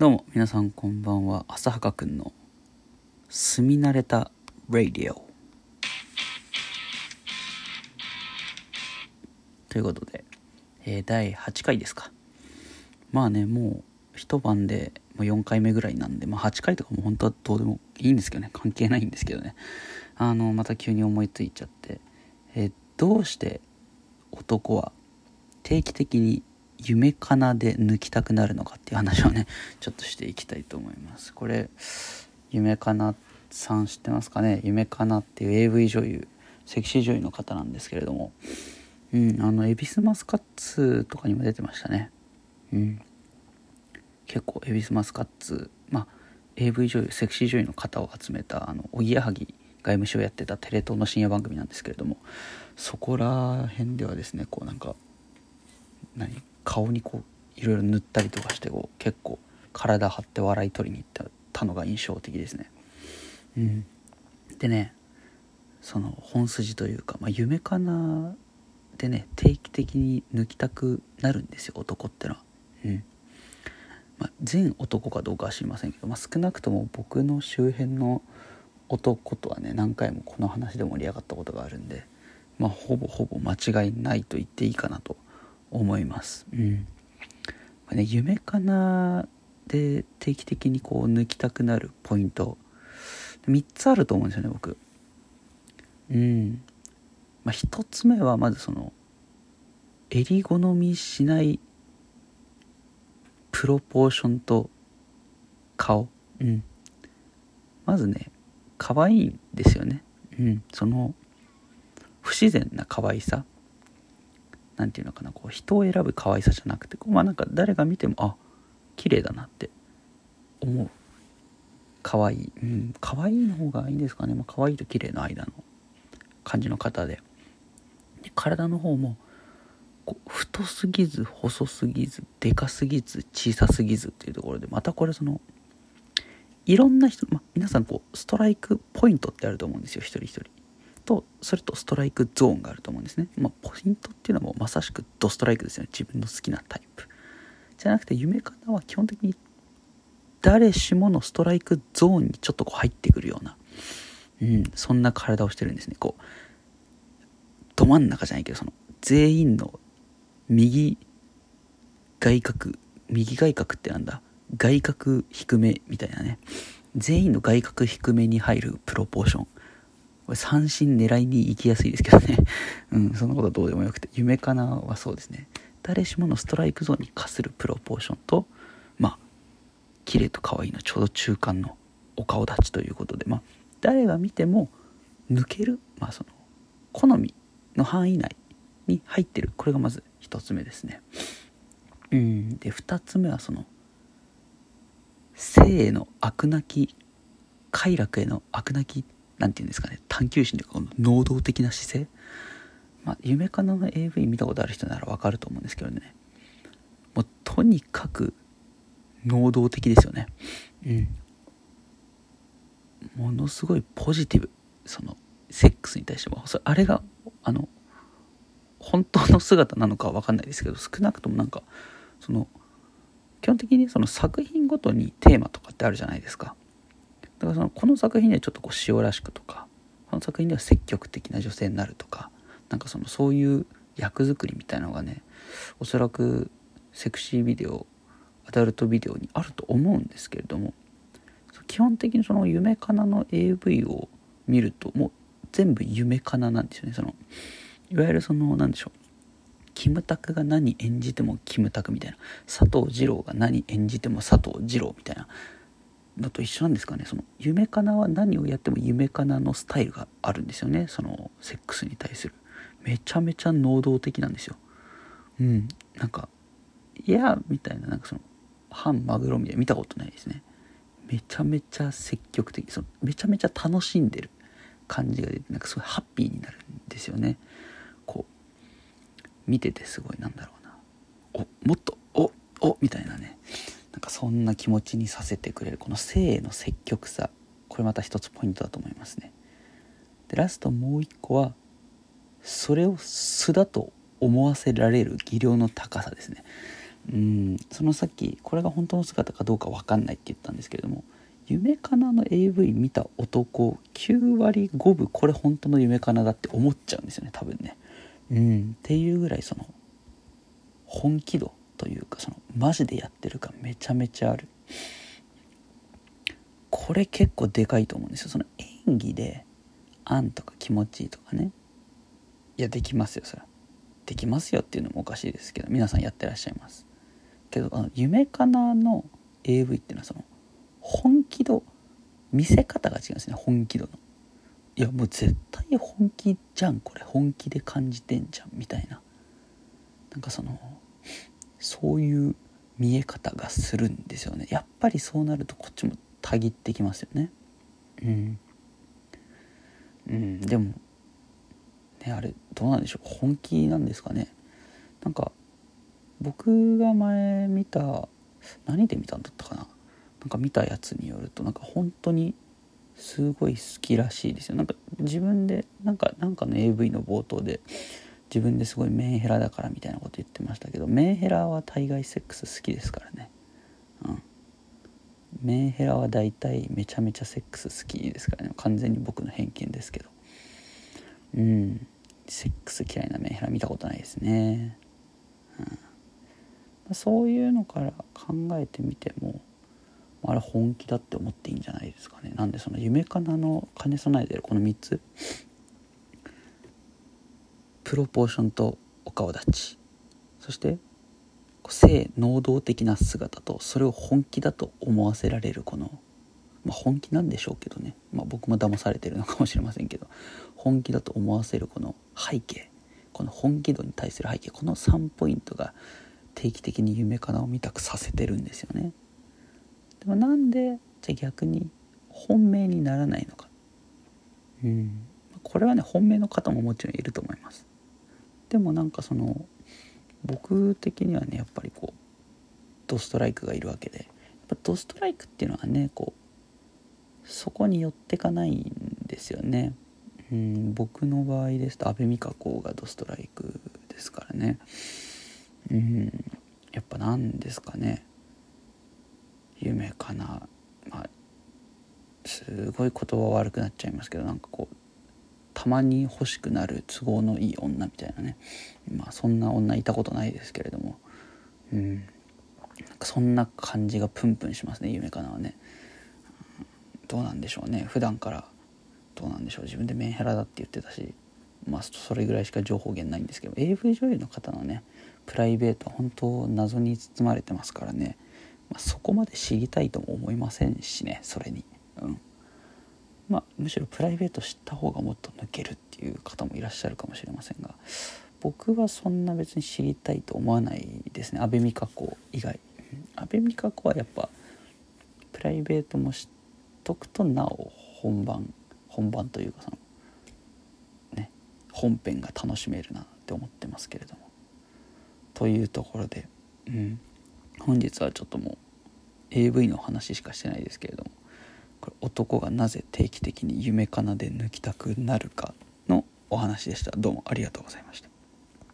どうも皆さんこんばんは。浅はかくんの住み慣れたラディオということで、えー第8回ですか。まあねもう一晩でもう4回目ぐらいなんで、まあ、8回とかも本当はどうでもいいんですけどね。関係ないんですけどね。あのまた急に思いついちゃって、えーどうして男は定期的に夢かなで抜きたくなるのかっていう話をね ちょっとしていきたいと思います。これ夢かなさん知ってますかね？夢かなっていう AV 女優セクシー女優の方なんですけれども。うんあの恵比寿マスカッツとかにも出てましたね。うん。結構恵比寿マスカッツまあ AV 女優セクシー女優の方を集めたあのおぎやはぎが MC をやってたテレ東の深夜番組なんですけれども。そこら辺ではですねこうなんか何？顔にこういろいろ塗ったりとかしてこう結構体張って笑い取りに行ったのが印象的ですね。うん、でねその本筋というか、まあ、夢かなでね定期的に抜きたくなるんですよ男ってのは。うんまあ、全男かどうかは知りませんけど、まあ、少なくとも僕の周辺の男とはね何回もこの話で盛り上がったことがあるんで、まあ、ほぼほぼ間違いないと言っていいかなと思います。うん。これね、夢かなで定期的にこう抜きたくなるポイント。3つあると思うんですよね僕。うん。まあ、1つ目はまずその襟好みしないプロポーションと顔、うん、まずね可愛いんですよね、うん、その不自然な可愛さなんていうのかなこう人を選ぶ可愛さじゃなくてこうまあなんか誰が見てもあ綺麗だなって思う。可愛い。うん。可愛いの方がいいんですかね、まあ、可愛いと綺麗の間の感じの方で。で体の方もこう太すぎず細すぎずでかすぎず小さすぎずっていうところでまたこれそのいろんな人、まあ、皆さんこうストライクポイントってあると思うんですよ一人一人。とそれとストライクゾーンがあると思うんですね、まあ、ポイントっていうのはもうまさしくドストライクですよね。自分の好きなタイプ。じゃなくて夢方は基本的に誰しものストライクゾーンにちょっとこう入ってくるような、うん、そんな体をしてるんですね。こうど真ん中じゃないけどその全員の右外角右外角ってなんだ？外角低めみたいなね。全員の外角低めに入るプロポーション。これ三振狙いに行きやすいですけどね。うんそんなことはどうでもよくて。夢かなはそうですね。誰しものストライクゾーンに課するプロポーションとまあ綺麗と可愛いのちょうど中間のお顔立ちということでまあ誰が見ても抜けるまあその好みの範囲内に入ってる。これがまず一つ目ですね。うんで二つ目はその生への悪なき快楽への悪なきなんていうんですかね探求心というかこの能動的な姿勢。まあ夢かなの AV 見たことある人ならわかると思うんですけどね。もうとにかく能動的ですよね。うん。ものすごいポジティブ。そのセックスに対しても。それあれがあの本当の姿なのかは分かんないですけど少なくともなんかその基本的にその作品ごとにテーマとかってあるじゃないですかだからそのこの作品ではちょっとこう塩らしくとかこの作品では積極的な女性になるとかなんかそのそういう役作りみたいなのがねおそらくセクシービデオアダルトビデオにあると思うんですけれども基本的にその夢かなの AV を見るともう全部夢かななんですよね。そのいわゆるその何でしょうキムタクが何演じてもキムタクみたいな佐藤二郎が何演じても佐藤二郎みたいなのと一緒なんですかね。その夢かなは何をやっても夢かなのスタイルがあるんですよね。そのセックスに対する。めちゃめちゃ能動的なんですよ。うん。なんかいやみたいななんかその半マグロみたいな見たことないですね。めちゃめちゃ積極的。そのめちゃめちゃ楽しんでる感じが出てなんかすごいハッピーになるんですよね。こう見ててすごいなんだろうな。おもっとおおみたいなねなんかそんな気持ちにさせてくれるこの性への積極さこれまた一つポイントだと思いますね。でラストもう一個はそれを素だと思わせられる技量の高さですね。うんそのさっきこれが本当の姿かどうか分かんないって言ったんですけれども夢かなの AV 見た男9割5分これ本当の夢かなだって思っちゃうんですよね多分ね。うんっていうぐらいその本気度というかそのマジでやってるかめちゃめちゃある。これ結構でかいと思うんですよ。その演技で「あん」とか気持ちいいとかね。いやできますよそれできますよっていうのもおかしいですけど皆さんやってらっしゃいます。けどあの夢かなの AV っていうのはその本気度見せ方が違うんですね本気度の。いやもう絶対本気じゃんこれ。本気で感じてんじゃんみたいな。なんかそのそういう見え方がするんですよね。やっぱりそうなるとこっちもたぎってきますよね。うん。うん。でもねあれどうなんでしょう。本気なんですかね。なんか僕が前見た何で見たんだったかな。なんか見たやつによるとなんか本当にすごい好きらしいですよ。なんか自分でなんかなんかの AV の冒頭で自分ですごいメンヘラだからみたいなこと言ってましたけどメンヘラは大概セックス好きですからね。うん。メンヘラは大体めちゃめちゃセックス好きですからね。完全に僕の偏見ですけど。うん。セックス嫌いなメンヘラ見たことないですね、うん、そういうのから考えてみてもあれ本気だって思っていいんじゃないですかね。なんでその夢かなの兼ね備えてるこの3つプロポーションとお顔立ち。そして性能動的な姿とそれを本気だと思わせられるこの、まあ、本気なんでしょうけどね、まあ、僕も騙されてるのかもしれませんけど。本気だと思わせるこの背景。この本気度に対する背景。この3ポイントが定期的に夢かなを見たくさせてるんですよね。でもなんでじゃ逆に本命にならないのか。うん。これはね本命の方ももちろんいると思います。でもなんかその僕的にはねやっぱりこうドストライクがいるわけで。やっぱドストライクっていうのはねこうそこに寄ってかないんですよね。うん僕の場合ですと阿部美香子がドストライクですからね。うんやっぱ何ですかね。夢かな。まあすごい言葉悪くなっちゃいますけどなんかこうたまに欲しくなる都合のいい女みたいなね。まあそんな女いたことないですけれども。うん。なんかそんな感じがプンプンしますね夢かなはね、どうなんでしょうね。普段から。どうなんでしょう。自分でメンヘラだって言ってたし。まあそれぐらいしか情報源ないんですけど。AV 女優の方のねプライベートは本当謎に包まれてますからね。まあ、そこまで知りたいとも思いませんしねそれに、うん。まあ、むしろプライベート知った方がもっと抜けるっていう方もいらっしゃるかもしれませんが僕はそんな別に知りたいと思わないですね。阿部美香子以外。阿部美香子はやっぱプライベートも知っとくとなお本番本番というかそのね本編が楽しめるなって思ってますけれども。というところでうん。本日はちょっともう AV の話しかしてないですけれども。これ男がなぜ定期的に夢かなで抜きたくなるかのお話でした。どうもありがとうございました。